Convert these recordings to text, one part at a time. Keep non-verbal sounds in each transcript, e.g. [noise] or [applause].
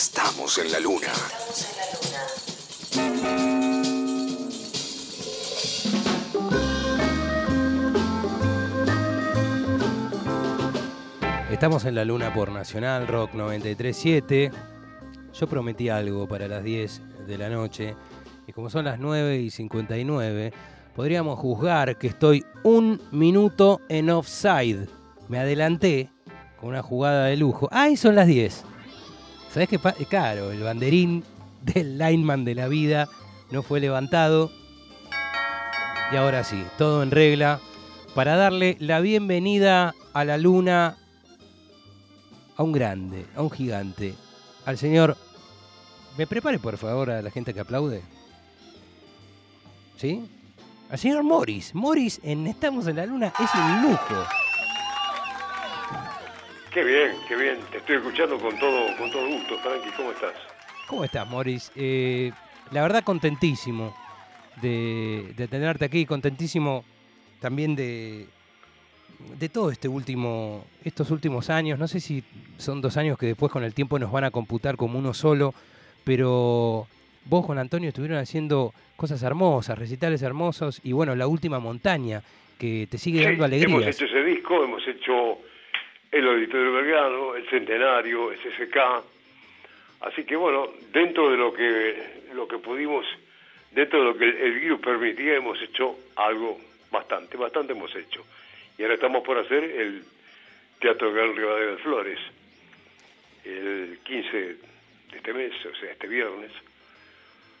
Estamos en la luna. Estamos en la luna por Nacional Rock 937. Yo prometí algo para las 10 de la noche y como son las 9 y 59, podríamos juzgar que estoy un minuto en offside. Me adelanté con una jugada de lujo. ¡Ay, son las 10! ¿Sabes qué? Claro, el banderín [laughs] del lineman de la vida no fue levantado. Y ahora sí, todo en regla para darle la bienvenida a la luna a un grande, a un gigante, al señor... ¿Me prepare por favor a la gente que aplaude? ¿Sí? Al señor Morris. Morris en Estamos en la Luna es un lujo. Qué bien, qué bien. Te estoy escuchando con todo, con todo gusto, Frankie. ¿Cómo estás? ¿Cómo estás, Morris? Eh, la verdad, contentísimo de, de tenerte aquí, contentísimo también de, de todo este último, estos últimos años, no sé si son dos años que después con el tiempo nos van a computar como uno solo, pero vos con Antonio estuvieron haciendo cosas hermosas, recitales hermosos y bueno, la última montaña que te sigue dando alegría. Hemos hecho ese disco, hemos hecho el Auditorio Belgrano, el Centenario, el así que bueno, dentro de lo que, lo que pudimos, dentro de lo que el, el permitía, hemos hecho algo bastante, bastante hemos hecho. Y ahora estamos por hacer el Teatro Gran Rivadavia de Flores, el 15 de este mes, o sea, este viernes.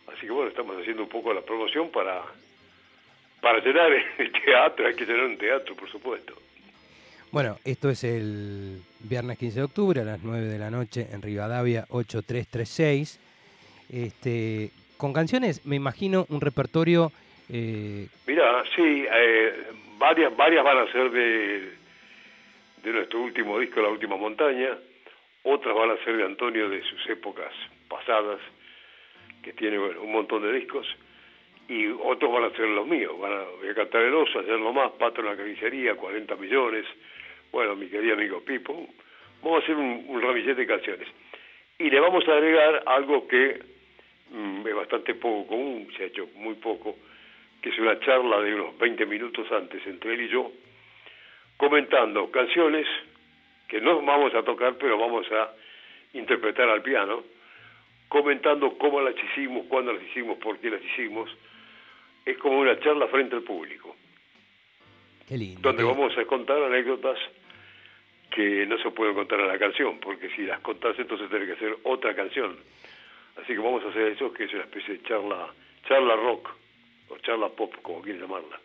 Así que bueno, estamos haciendo un poco la promoción para, para llenar [laughs] el teatro, hay que llenar un teatro, por supuesto. Bueno, esto es el viernes 15 de octubre a las 9 de la noche en Rivadavia 8336. Este, con canciones, me imagino, un repertorio... Eh... Mira, sí, eh, varias, varias van a ser de, de nuestro último disco, La Última Montaña, otras van a ser de Antonio de sus épocas pasadas, que tiene un montón de discos, y otros van a ser los míos, van a, voy a cantar El Oso, ayer nomás, Pato en la carnicería, 40 millones, bueno, mi querido amigo Pipo, vamos a hacer un, ramillete de canciones. Y le vamos a agregar algo que mm, es bastante poco común, se ha hecho muy poco, que es una charla de unos 20 minutos antes entre él y yo, comentando canciones que no vamos a tocar, pero vamos a interpretar al piano, comentando cómo las hicimos, cuándo las hicimos, por qué las hicimos. Es como una charla frente al público. Qué lindo. Donde vamos a contar anécdotas que no se pueden contar en la canción, porque si las contás entonces tiene que hacer otra canción. Así que vamos a hacer eso, que es una especie de charla, charla rock o charla pop, como quieras llamarla.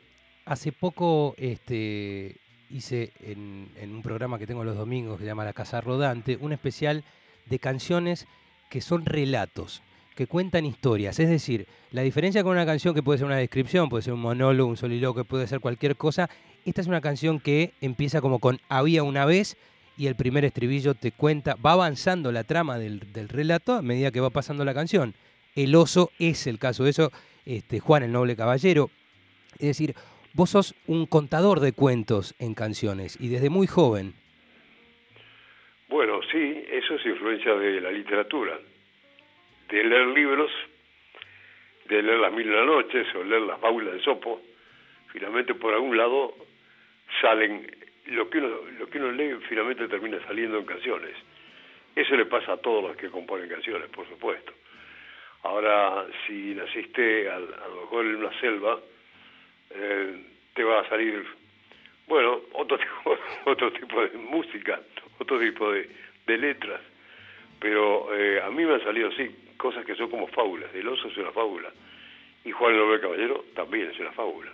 Hace poco este, hice en, en, un programa que tengo los domingos que se llama La Casa Rodante, un especial de canciones que son relatos, que cuentan historias. Es decir, la diferencia con una canción que puede ser una descripción, puede ser un monólogo, un soliloquio, puede ser cualquier cosa, esta es una canción que empieza como con había una vez y el primer estribillo te cuenta, va avanzando la trama del, del relato a medida que va pasando la canción. El oso es el caso de eso este, Juan el Noble Caballero. Es decir, vos sos un contador de cuentos en canciones y desde muy joven. Bueno, sí, eso es influencia de la literatura, de leer libros, de leer Las Mil y las Noches o leer las fábulas de Sopo. Finalmente, por algún lado, salen, lo que, uno, lo que uno lee finalmente termina saliendo en canciones. Eso le pasa a todos los que componen canciones, por supuesto. Ahora, si naciste a, a lo mejor en una selva, eh, te va a salir, bueno, otro [laughs] tipo, otro tipo de música, otro tipo de, de letras. Pero eh, a mí me han salido así, cosas que son como fábulas. El oso es una fábula. Y Juan el Caballero también es una fábula.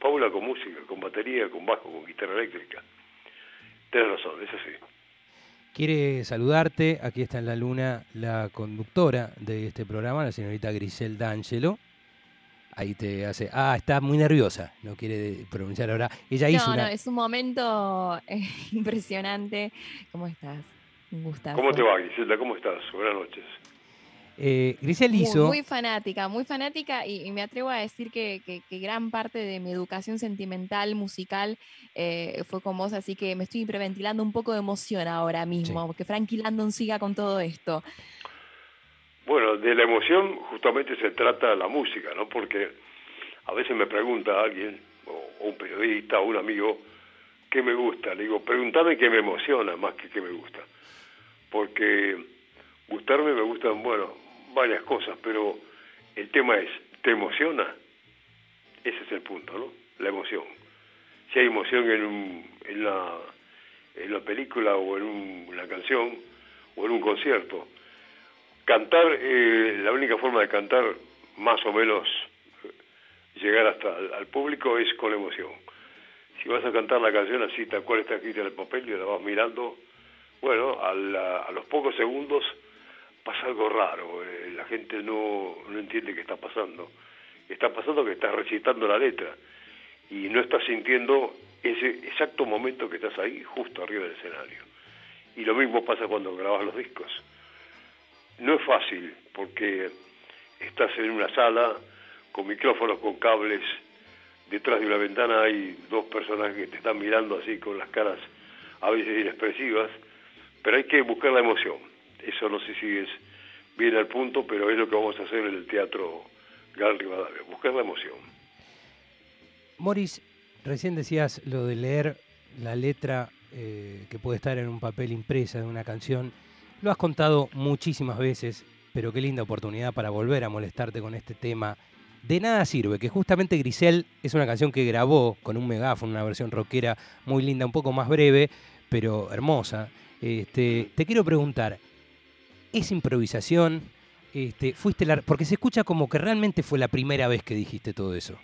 Fábula con música, con batería, con bajo, con guitarra eléctrica. Tienes razón, es así. Quiere saludarte, aquí está en la luna la conductora de este programa, la señorita Grisel D'Angelo. Ahí te hace, ah, está muy nerviosa, no quiere pronunciar ahora. Ella hizo no, una... no, es un momento eh, [laughs] impresionante. ¿Cómo estás? Un gustazo. ¿Cómo te va, Griselda? ¿Cómo estás? Buenas noches. Eh, Grisel Muy, hizo... muy fanática, muy fanática y, y me atrevo a decir que, que- que gran parte de mi educación sentimental, musical, eh, fue con vos, así que me estoy hiperventilando un poco de emoción ahora mismo, que Frankie Landon siga con todo esto. Bueno, de la emoción justamente se trata la música, ¿no? Porque a veces me pregunta alguien, o, un periodista, o un amigo, ¿qué me gusta? Le digo, pregúntame qué me emociona más que qué me gusta. Porque gustarme me gustan, bueno, varias cosas, pero el tema es, ¿te emociona? Ese es el punto, ¿no? La emoción. Si hay emoción en, un, en, la, en la película o en una canción o en un concierto, cantar, eh, la única forma de cantar más o menos llegar hasta al, público es con emoción. Si vas a cantar la canción así, tal cual está escrita en el papel y la vas mirando, bueno, a, a los pocos segundos pasa algo raro, eh, la gente no, no entiende qué está pasando. Está pasando que estás recitando la letra y no estás sintiendo ese exacto momento que estás ahí, justo arriba del escenario. Y lo mismo pasa cuando grabas los discos. No es fácil porque estás en una sala con micrófonos, con cables, detrás de una ventana hay dos personas que te están mirando así con las caras a veces inexpresivas, pero hay que buscar la emoción. Eso no sé si es bien al punto, pero es lo que vamos a hacer en el teatro Gal Rivadavia, buscar la emoción. Moris, recién decías lo de leer la letra eh, que puede estar en un papel impresa de una canción. Lo has contado muchísimas veces, pero qué linda oportunidad para volver a molestarte con este tema de nada sirve, que justamente Grisel es una canción que grabó con un megáfono, una versión rockera muy linda, un poco más breve, pero hermosa. Este, te quiero preguntar, ¿es improvisación? Este, fuiste porque se escucha como que realmente fue la primera vez que dijiste todo eso.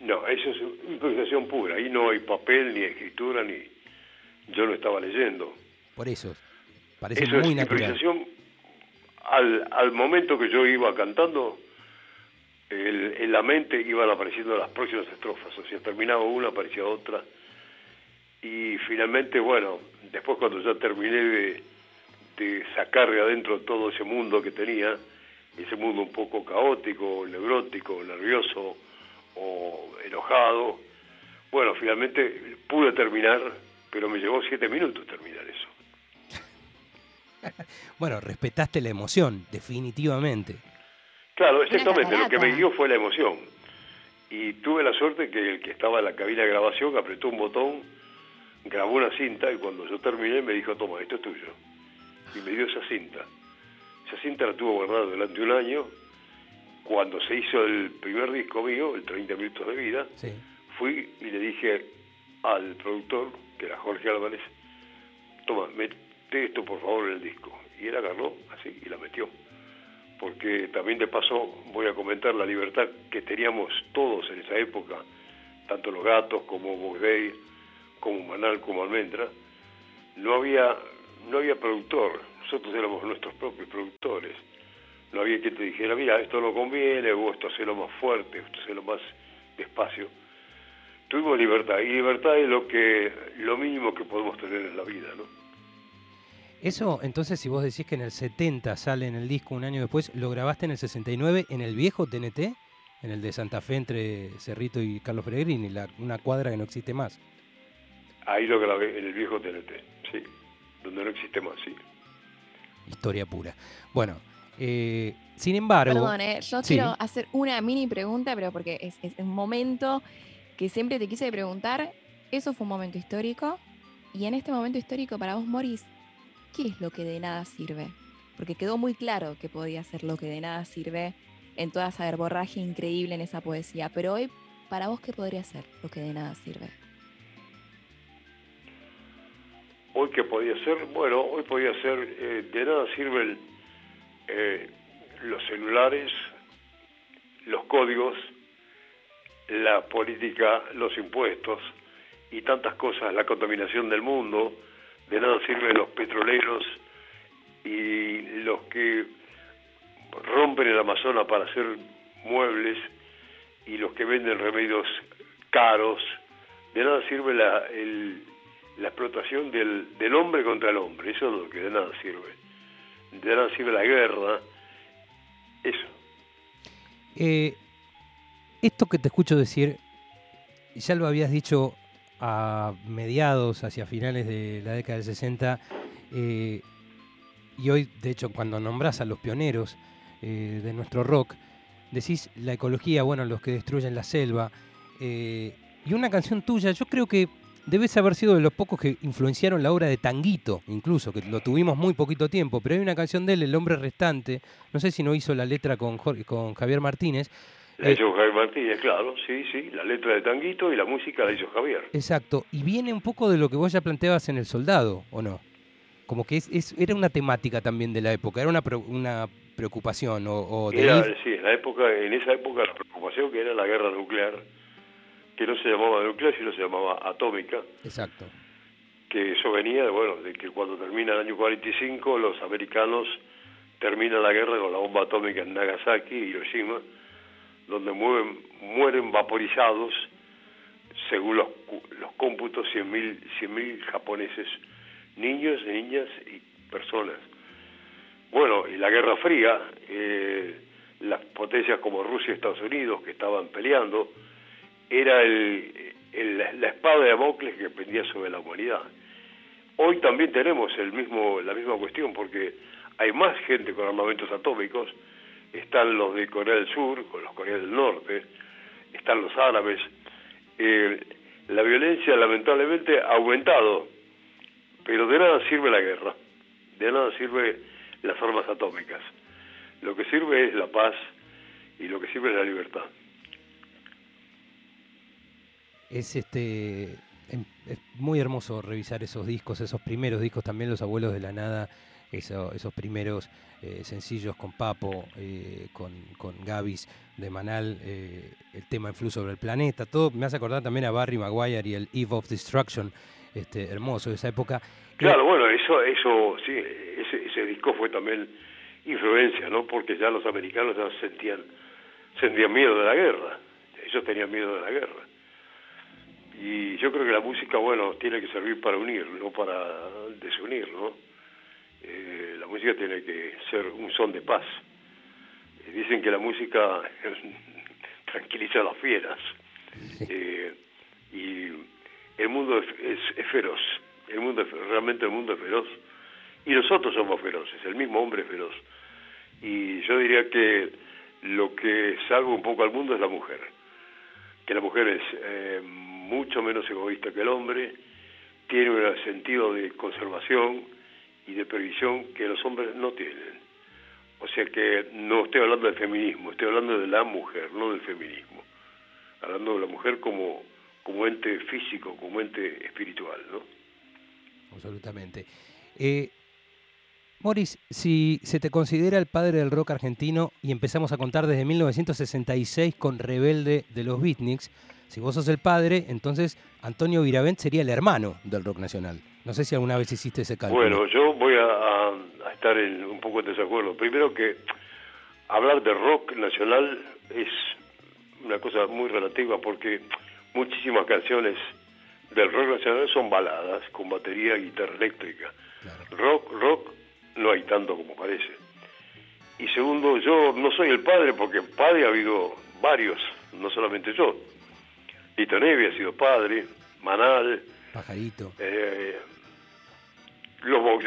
No, eso es improvisación pura. Ahí no hay papel, ni escritura, ni yo lo estaba leyendo. Por eso, parece muy natural. Improvisación al, al momento que yo iba cantando, en la mente iban apareciendo las próximas estrofas, o sea, terminaba una, aparecía otra, y finalmente, bueno, después cuando ya terminé de, de sacar de adentro todo ese mundo que tenía, ese mundo un poco caótico, neurótico, nervioso o enojado, bueno, finalmente pude terminar, pero me llevó siete minutos terminar eso. [laughs] bueno, respetaste la emoción, definitivamente. Claro, exactamente. Lo que me guió fue la emoción. Y tuve la suerte que el que estaba en la cabina de grabación apretó un botón, grabó una cinta y cuando yo terminé me dijo, toma, esto es tuyo. Y me dio esa cinta. Esa cinta la tuvo guardada durante un año. Cuando se hizo el primer disco mío, el 30 minutos de vida, fui y le dije al productor, que era Jorge Álvarez, toma, mete esto por favor en el disco. Y él agarró así y la metió porque también de paso voy a comentar la libertad que teníamos todos en esa época, tanto los gatos como Bogday, como Manal, como Almendra, no había, no había productor, nosotros éramos nuestros propios productores. No había quien te dijera, mira, esto no conviene, o esto lo más fuerte, esto lo más despacio. Tuvimos libertad, y libertad es lo que lo mínimo que podemos tener en la vida, ¿no? Eso, entonces, si vos decís que en el 70 sale en el disco un año después, ¿lo grabaste en el 69 en el viejo TNT? En el de Santa Fe entre Cerrito y Carlos Peregrini, la, una cuadra que no existe más. Ahí lo grabé, en el viejo TNT, sí, donde no existe más, sí. Historia pura. Bueno, eh, sin embargo... Perdón, eh, yo quiero hacer una mini pregunta, pero porque es, es un momento que siempre te quise preguntar. Eso fue un momento histórico. Y en este momento histórico para vos, Morris, ¿qué es lo que de nada sirve? Porque quedó muy claro que podía ser lo que de nada sirve en toda esa herborraje increíble en esa poesía. Pero hoy, para vos, ¿qué podría ser lo que de nada sirve? Que podía ser, bueno, hoy podía ser, eh, de nada sirven eh, los celulares, los códigos, la política, los impuestos y tantas cosas, la contaminación del mundo, de nada sirven los petroleros y los que rompen el Amazonas para hacer muebles y los que venden remedios caros, de nada sirve la, la explotación del, del, hombre contra el hombre, eso es lo que de nada sirve. De nada sirve la guerra, eso. Eh, esto que te escucho decir, ya lo habías dicho a mediados, hacia finales de la década del 60, eh, y hoy, de hecho, cuando nombras a los pioneros, eh, de nuestro rock, decís la ecología, bueno, los que destruyen la selva. Y una canción tuya, yo creo que debes haber sido de los pocos que influenciaron la obra de Tanguito, incluso, que lo tuvimos muy poquito tiempo, pero hay una canción de él, El hombre restante, no sé si no hizo la letra con, con Javier Martínez. La hizo Javier Martínez, claro, sí, sí, la letra de Tanguito y la música la hizo Javier. Exacto, y viene un poco de lo que vos ya planteabas en El Soldado, ¿o no? Como que es, era una temática también de la época, era una, una preocupación o, de era, sí, en la época, en esa época la preocupación que era la guerra nuclear, que no se llamaba nuclear, sino se llamaba atómica. Exacto. Que eso venía, bueno, de que cuando termina el año 45 los americanos terminan la guerra con la bomba atómica en Nagasaki, Hiroshima, donde mueren, mueren vaporizados, según los, los cómputos, 100.000 100 japoneses, niños, niñas y personas. Bueno, y la Guerra Fría, eh, las potencias como Rusia y Estados Unidos que estaban peleando, era el, la espada de Damocles que pendía sobre la humanidad. Hoy también tenemos el mismo, la misma cuestión porque hay más gente con armamentos atómicos, están los de Corea del Sur, con los Corea del Norte, están los árabes. Eh, la violencia lamentablemente ha aumentado, pero de nada sirve la guerra, de nada sirve las armas atómicas. Lo que sirve es la paz y lo que sirve es la libertad. Es este em, es muy hermoso revisar esos discos, esos primeros discos, también Los Abuelos de la Nada, esos primeros eh, sencillos con Papo, eh, con, con Gavis de Manal, eh, el tema Influjo sobre el planeta, todo me hace acordar también a Barry Maguire y el Eve of Destruction, este, hermoso de esa época. Claro, bueno, eso, eso, sí, ese, ese disco fue también influencia, ¿no? Porque ya los americanos ya sentían, sentían miedo de la guerra, ellos tenían miedo de la guerra. Y yo creo que la música, bueno, tiene que servir para unir, no para desunir, ¿no? Eh, la música tiene que ser un son de paz. Eh, dicen que la música [laughs] tranquiliza a las fieras. Eh, y el mundo es, feroz, el mundo realmente el mundo es feroz y nosotros somos feroces, el mismo hombre es feroz. Y yo diría que lo que salva un poco al mundo es la mujer, que la mujer es eh, mucho menos egoísta que el hombre, tiene un sentido de conservación y de previsión que los hombres no tienen. O sea que no estoy hablando del feminismo, estoy hablando de la mujer, no del feminismo. Hablando de la mujer como como ente físico, como ente espiritual, ¿no? Absolutamente. Eh, Morris, si se te considera el padre del rock argentino y empezamos a contar desde 1966 con Rebelde de los Beatniks, si vos sos el padre, entonces Antonio Viravent sería el hermano del rock nacional. No sé si alguna vez hiciste ese cálculo. Bueno, yo voy a, estar en, un poco en desacuerdo. Primero que hablar de rock nacional es una cosa muy relativa porque muchísimas canciones del rock nacional son baladas con batería y guitarra eléctrica. Rock, rock no hay tanto como parece. Y segundo, yo no soy el padre porque padre ha habido varios, no solamente yo. Lito Nevi ha sido padre, Manal, Pajarito, eh, los Box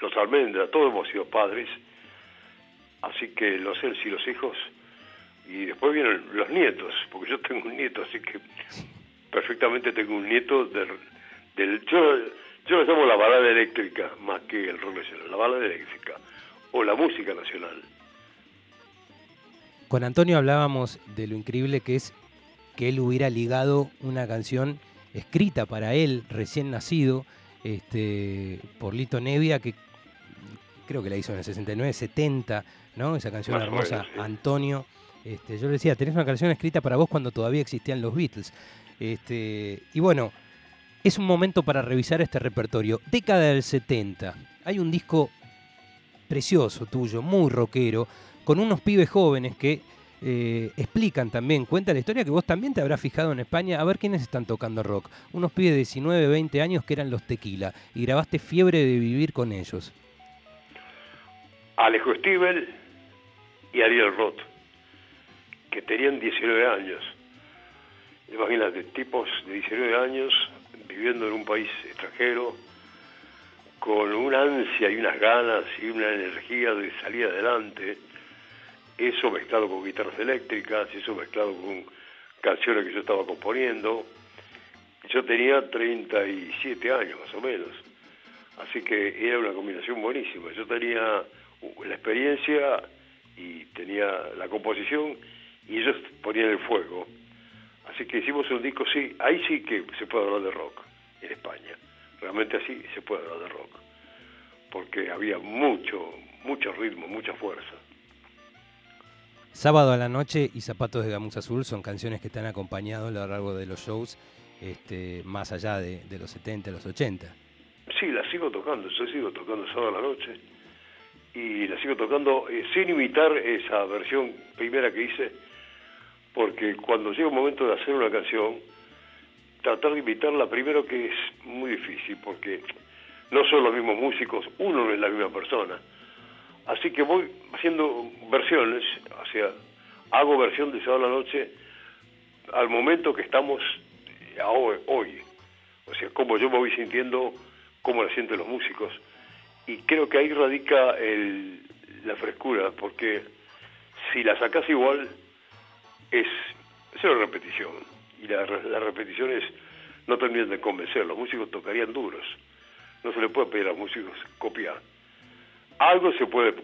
los Almendra, todos hemos sido padres. Así que los él y los hijos y después vienen los nietos, porque yo tengo un nieto, así que perfectamente tengo un nieto del... del yo, yo le llamo la balada eléctrica más que el rock nacional, la balada eléctrica o la música nacional. Con Antonio hablábamos de lo increíble que es que él hubiera ligado una canción escrita para él, recién nacido, este, por Lito Nevia, que creo que la hizo en el 69, 70, ¿no? Esa canción hermosa, Antonio. Este, yo le decía, tenés una canción escrita para vos cuando todavía existían los Beatles. Este, y bueno, es un momento para revisar este repertorio. Década del 70. Hay un disco precioso tuyo, muy rockero, con unos pibes jóvenes que eh, explican también, cuenta la historia que vos también te habrás fijado en España, a ver quiénes están tocando rock. Unos pibes de 19, 20 años que eran los Tequila, y grabaste Fiebre de Vivir con ellos. Alejo Stivel y Ariel Roth que tenían 19 años. Imagínate, tipos de 19 años viviendo en un país extranjero, con una ansia y unas ganas y una energía de salir adelante, eso mezclado con guitarras eléctricas, eso mezclado con canciones que yo estaba componiendo. Yo tenía 37 años más o menos, así que era una combinación buenísima. Yo tenía la experiencia y tenía la composición y ellos ponían el fuego. Así que hicimos un disco, sí, ahí sí que se puede hablar de rock en España. Realmente así se puede hablar de rock. Porque había mucho, mucho ritmo, mucha fuerza. Sábado a la noche y Zapatos de Gamuza Azul son canciones que te han acompañado a lo largo de los shows, este, más allá de, los 70, los 80. Sí, la sigo tocando, yo sigo tocando sábado a la noche y la sigo tocando eh, sin imitar esa versión primera que hice, porque cuando llega un momento de hacer una canción, tratar de imitarla primero que es muy difícil, porque no son los mismos músicos, uno no es la misma persona. Así que voy haciendo versiones, o sea, hago versión de sábado a la noche al momento que estamos hoy. O sea, como yo me voy sintiendo, cómo la sienten los músicos y creo que ahí radica la frescura, porque si la sacas igual, es, una repetición, y las repeticiones no terminan de convencer, los músicos tocarían duros, no se le puede pedir a los músicos copiar. Algo se puede,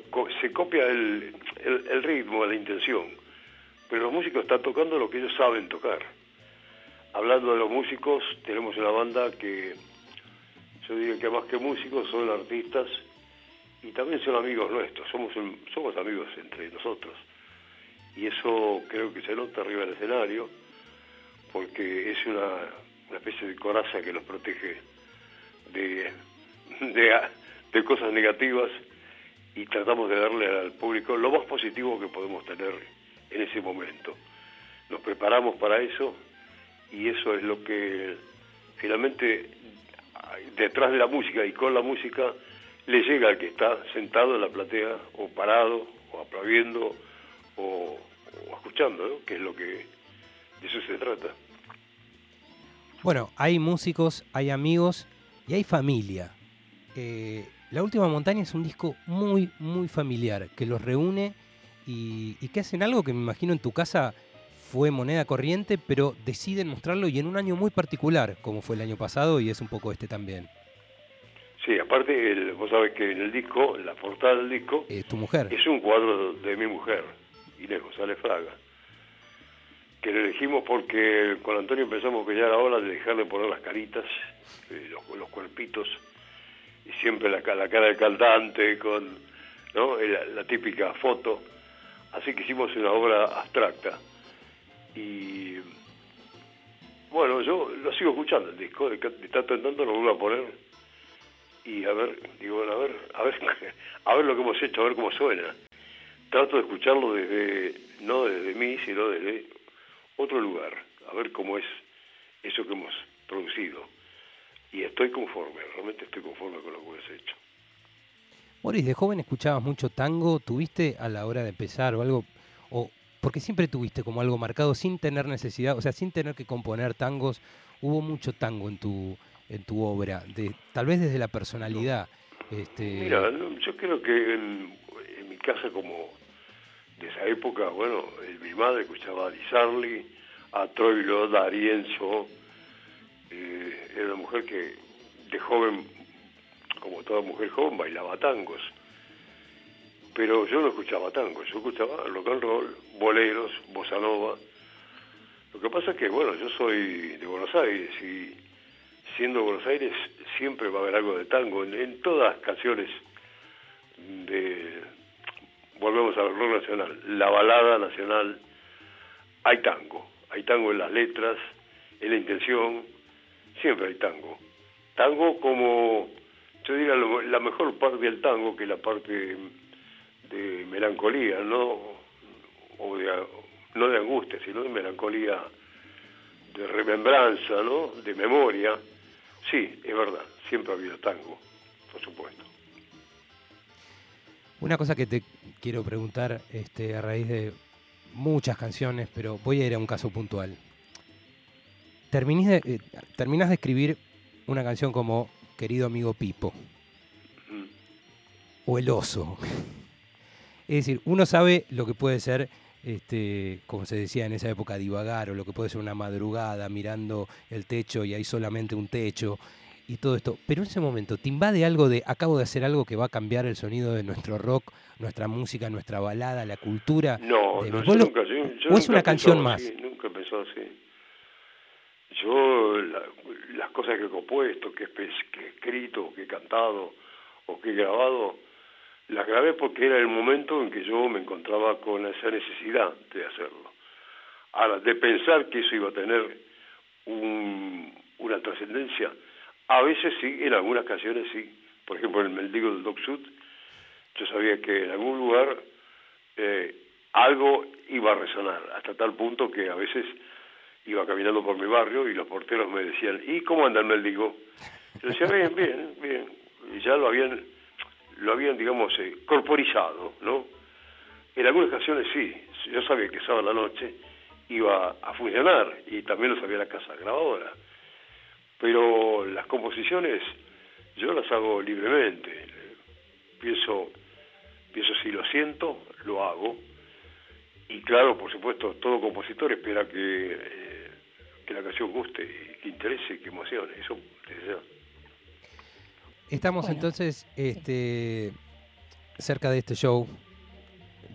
se copia el, el ritmo, la intención, pero los músicos están tocando lo que ellos saben tocar. Hablando de los músicos, tenemos una banda que yo diría que más que músicos son artistas y también son amigos nuestros, somos, somos amigos entre nosotros. Y eso creo que se nota arriba del escenario, porque es una, una especie de coraza que los protege de, de, de cosas negativas y tratamos de darle al público lo más positivo que podemos tener en ese momento. Nos preparamos para eso y eso es lo que finalmente detrás de la música y con la música le llega al que está sentado en la platea o parado o aplaudiendo o, escuchando, que es lo que de eso se trata. Bueno, hay músicos, hay amigos y hay familia. Eh, la Última Montaña es un disco muy, muy familiar, que los reúne y, y, que hacen algo que me imagino en tu casa fue moneda corriente, pero deciden mostrarlo y en un año muy particular, como fue el año pasado y es un poco este también. Sí, aparte, vos sabés que en el disco, la portada del disco... Es tu mujer. Es un cuadro de mi mujer, Inés González Fraga. Que lo elegimos porque con Antonio empezamos que ya era hora de dejarle poner las caritas, eh, los, cuerpitos, y siempre la, la cara del cantante con ¿no? la, típica foto. Así que hicimos una obra abstracta y bueno, yo lo sigo escuchando el disco, de, tanto en tanto lo vuelvo a poner y a ver, digo, bueno, a ver, a ver, [laughs] a ver lo que hemos hecho, a ver cómo suena. Trato de escucharlo desde, no desde mí, sino desde otro lugar, a ver cómo es eso que hemos producido. Y estoy conforme, realmente estoy conforme con lo que hemos hecho. Boris, de joven escuchabas mucho tango, ¿tuviste a la hora de empezar o algo, o porque siempre tuviste como algo marcado sin tener necesidad, o sea, sin tener que componer tangos, hubo mucho tango en tu, en tu obra, de, tal vez desde la personalidad. Este... Mira, yo creo que en, mi casa como de esa época, bueno, mi madre escuchaba a Di a Troilo, a Arienzo, eh, era una mujer que de joven, como toda mujer joven, bailaba tangos pero yo no escuchaba tango, yo escuchaba rock and roll, boleros, bossa nova. Lo que pasa es que, bueno, yo soy de Buenos Aires y siendo Buenos Aires siempre va a haber algo de tango. En, todas las canciones de, volvemos al rock nacional, la balada nacional, hay tango. Hay tango en las letras, en la intención, siempre hay tango. Tango como, yo diría, la mejor parte del tango, que es la parte de melancolía, no, o de, no de angustia, sino de melancolía, de remembranza, ¿no? de memoria. Sí, es verdad, siempre ha habido tango, por supuesto. Una cosa que te quiero preguntar este, a raíz de muchas canciones, pero voy a ir a un caso puntual. Terminás de, eh, terminas de escribir una canción como Querido amigo Pipo. o el oso. Es decir, uno sabe lo que puede ser, este, como se decía en esa época, divagar, o lo que puede ser una madrugada mirando el techo y hay solamente un techo y todo esto. Pero en ese momento, ¿te invade algo de, acabo de hacer algo que va a cambiar el sonido de nuestro rock, nuestra música, nuestra balada, la cultura? No, yo nunca, yo- yo ¿O es una canción más? nunca pensado así. Yo, la- las cosas que he compuesto, que he, escrito, que he cantado o que he grabado, las grabé porque era el momento en que yo me encontraba con esa necesidad de hacerlo. Ahora, de pensar que eso iba a tener un- una trascendencia, a veces sí, en algunas canciones sí. Por ejemplo, en el Mendigo del Dog Sud, yo sabía que en algún lugar eh, algo iba a resonar, hasta tal punto que a veces iba caminando por mi barrio y los porteros me decían, ¿y cómo anda el mendigo? Yo decía, bien, bien, bien. Y ya lo habían, lo habían digamos, eh, corporizado, ¿no? En algunas canciones sí, yo sabía que sábado a la noche iba a funcionar y también lo sabía la casa grabadora. Pero las composiciones yo las hago libremente. Pienso, pienso si lo siento, lo hago. Y claro, por supuesto, todo compositor espera que, eh, que la canción guste, que interese, que emocione. Eso. Estamos Bueno, entonces este, cerca de este show,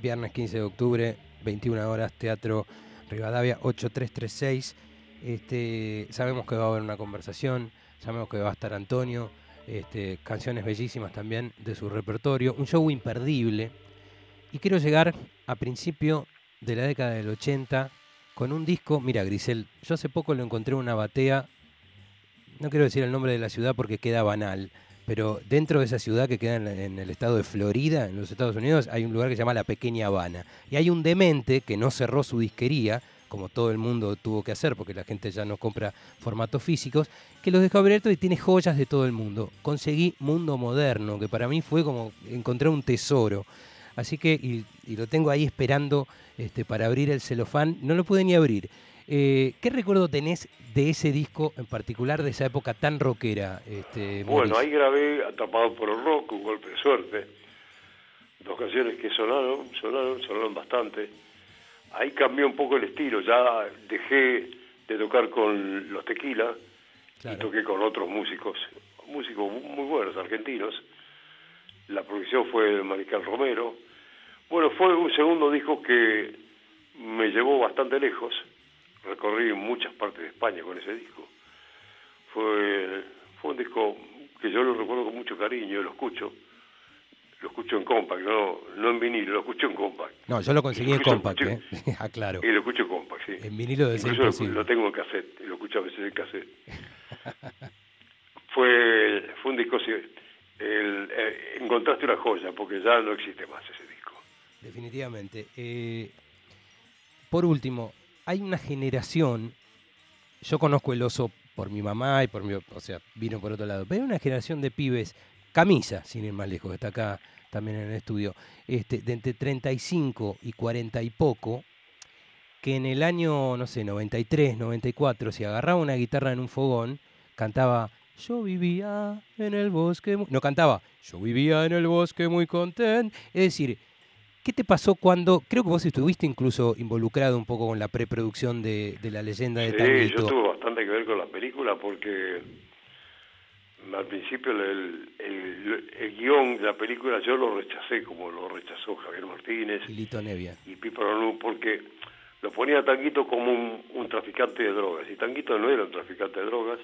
viernes 15 de octubre, 21 horas, Teatro Rivadavia 8336. Este, sabemos que va a haber una conversación, sabemos que va a estar Antonio, este, canciones bellísimas también de su repertorio, un show imperdible. Y quiero llegar a principio de la década del 80 con un disco, mira Grisel, yo hace poco lo encontré en una batea, no quiero decir el nombre de la ciudad porque queda banal, pero dentro de esa ciudad que queda en, en el estado de Florida, en los Estados Unidos, hay un lugar que se llama La Pequeña Habana. Y hay un demente que no cerró su disquería, como todo el mundo tuvo que hacer, porque la gente ya no compra formatos físicos, que los dejó abiertos y tiene joyas de todo el mundo. Conseguí Mundo Moderno, que para mí fue como encontrar un tesoro. Así que, y, y lo tengo ahí esperando este, para abrir el celofán, no lo pude ni abrir. Eh, ¿Qué recuerdo tenés de ese disco en particular, de esa época tan rockera? Este, Bueno, ahí grabé Atrapado por el Rock, un golpe de suerte. Dos canciones que sonaron, sonaron, sonaron bastante. Ahí cambió un poco el estilo, ya dejé de tocar con los tequila Claro. y toqué con otros músicos, músicos muy buenos, argentinos. La producción fue de Mariscal Romero. Bueno, fue un segundo disco que me llevó bastante lejos. Recorrí muchas partes de España con ese disco. Fue, fue un disco que yo lo recuerdo con mucho cariño, lo escucho. Lo escucho en compact, no, no en vinilo, lo escucho en compact. No, yo lo conseguí en Escucho- compact, ¿eh? [laughs] aclaro. Y lo escucho en compact, sí. En vinilo ser Incluso lo- lo tengo en cassette, lo escucho a veces en cassette. fue, fue un disco, sí, el- eh, encontraste una joya, porque ya no existe más. Definitivamente. Eh, por último, hay una generación, yo conozco el oso por mi mamá y por mi, o sea, vino por otro lado, pero hay una generación de pibes, camisa, sin ir más lejos, está acá también en el estudio, este, de entre 35 y 40 y poco, que en el año, no sé, 93, 94, si agarraba una guitarra en un fogón, cantaba Yo vivía en el bosque. mu-". No cantaba Yo vivía en el bosque muy contento. Es decir, ¿qué te pasó cuando.? Creo que vos estuviste incluso involucrado un poco con la preproducción de, de la leyenda de Sí, Tanguito. yo tuve bastante que ver con la película porque al principio el, el, el guion de la película yo lo rechacé como lo rechazó Javier Martínez Y Lito Nevia. y porque lo ponía a Tanguito como un, un traficante de drogas y Tanguito no era un traficante de drogas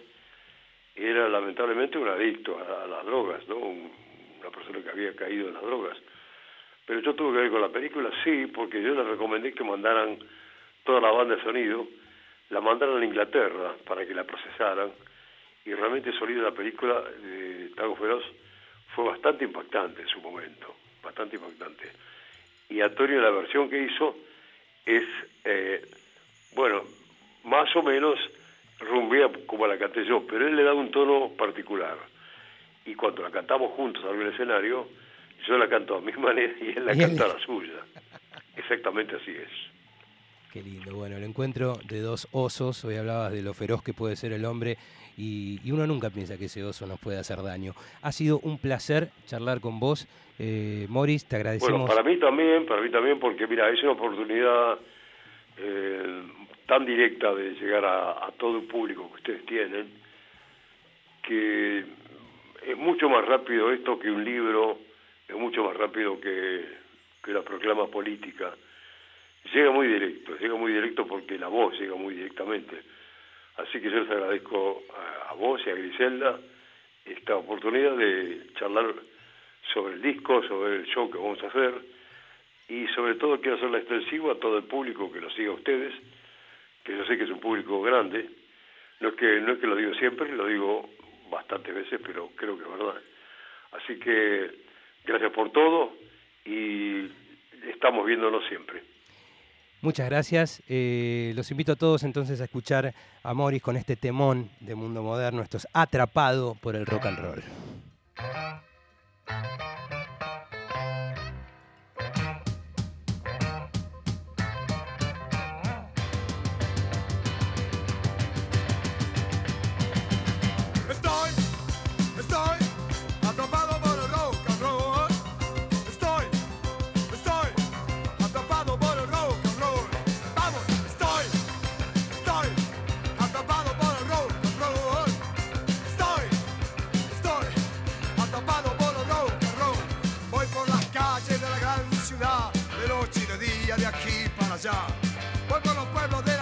era lamentablemente un adicto a, a las drogas no Un- una persona que había caído en las drogas pero yo tuve que ver con la película sí porque yo les recomendé que mandaran toda la banda de sonido la mandaron a Inglaterra para que la procesaran y realmente el sonido de la película de Tango Feroz fue bastante impactante en su momento, bastante impactante. Y Antonio la versión que hizo es, eh, bueno, más o menos rumbea como la canté yo, pero él le da un tono particular. Y cuando la cantamos juntos del escenario, yo la canto a mi [laughs] manera y él la Y él- canta a la suya. Exactamente así es. Qué lindo. Bueno, el encuentro de dos osos. Hoy hablabas de lo feroz que puede ser el hombre y, uno nunca piensa que ese oso nos puede hacer daño. Ha sido un placer charlar con vos. Eh, Morris, te agradecemos. Bueno, para mí también, para mí también, porque mira, es una oportunidad eh, tan directa de llegar a, todo el público que ustedes tienen, que es mucho más rápido esto que un libro, es mucho más rápido que, que la proclama política llega muy directo, llega muy directo porque la voz llega muy directamente. Así que yo les agradezco a, vos y a Griselda esta oportunidad de charlar sobre el disco, sobre el show que vamos a hacer y sobre todo quiero hacerla extensivo a todo el público que lo siga a ustedes, que yo sé que es un público grande. No es que no es que lo digo siempre, lo digo bastantes veces, pero creo que es verdad. Así que gracias por todo y estamos viéndonos siempre. Muchas gracias. Eh, los invito a todos entonces a escuchar a Morris con este temón de Mundo Moderno. Esto es Atrapado por el Rock and Roll. Voy por los pueblos de